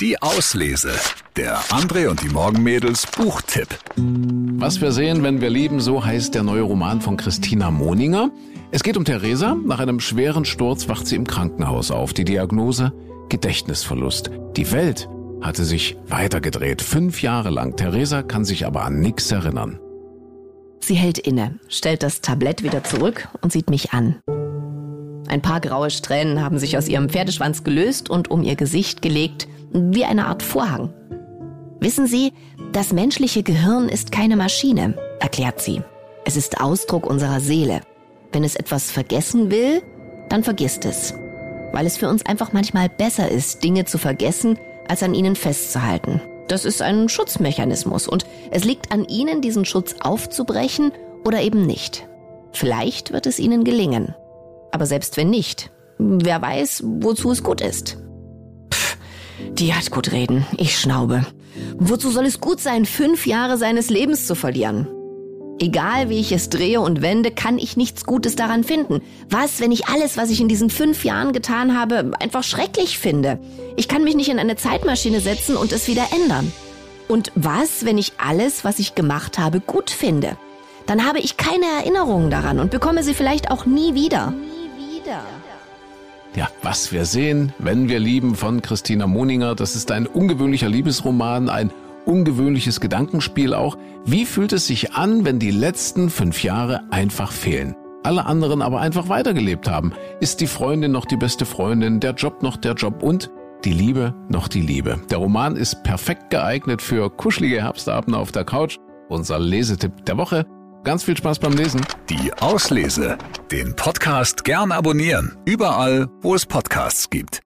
Die Auslese. Der André und die Morgenmädels Buchtipp. Was wir sehen, wenn wir lieben, so heißt der neue Roman von Christina Moninger. Es geht um Theresa. Nach einem schweren Sturz wacht sie im Krankenhaus auf. Die Diagnose Gedächtnisverlust. Die Welt hatte sich weitergedreht. Fünf Jahre lang. Theresa kann sich aber an nichts erinnern. Sie hält inne, stellt das Tablett wieder zurück und sieht mich an. Ein paar graue Strähnen haben sich aus ihrem Pferdeschwanz gelöst und um ihr Gesicht gelegt, wie eine Art Vorhang. Wissen Sie, das menschliche Gehirn ist keine Maschine, erklärt sie. Es ist Ausdruck unserer Seele. Wenn es etwas vergessen will, dann vergisst es. Weil es für uns einfach manchmal besser ist, Dinge zu vergessen, als an ihnen festzuhalten. Das ist ein Schutzmechanismus und es liegt an Ihnen, diesen Schutz aufzubrechen oder eben nicht. Vielleicht wird es Ihnen gelingen. Aber selbst wenn nicht, wer weiß, wozu es gut ist. Die hat gut reden. Ich schnaube. Wozu soll es gut sein, fünf Jahre seines Lebens zu verlieren? Egal wie ich es drehe und wende, kann ich nichts Gutes daran finden. Was, wenn ich alles, was ich in diesen fünf Jahren getan habe, einfach schrecklich finde? Ich kann mich nicht in eine Zeitmaschine setzen und es wieder ändern. Und was, wenn ich alles, was ich gemacht habe, gut finde? Dann habe ich keine Erinnerungen daran und bekomme sie vielleicht auch nie wieder wieder. Ja, was wir sehen, wenn wir lieben von Christina Moninger, das ist ein ungewöhnlicher Liebesroman, ein ungewöhnliches Gedankenspiel auch. Wie fühlt es sich an, wenn die letzten fünf Jahre einfach fehlen? Alle anderen aber einfach weitergelebt haben. Ist die Freundin noch die beste Freundin, der Job noch der Job und die Liebe noch die Liebe. Der Roman ist perfekt geeignet für kuschelige Herbstabende auf der Couch. Unser Lesetipp der Woche. Ganz viel Spaß beim Lesen. Die Auslese. Den Podcast gern abonnieren. Überall, wo es Podcasts gibt.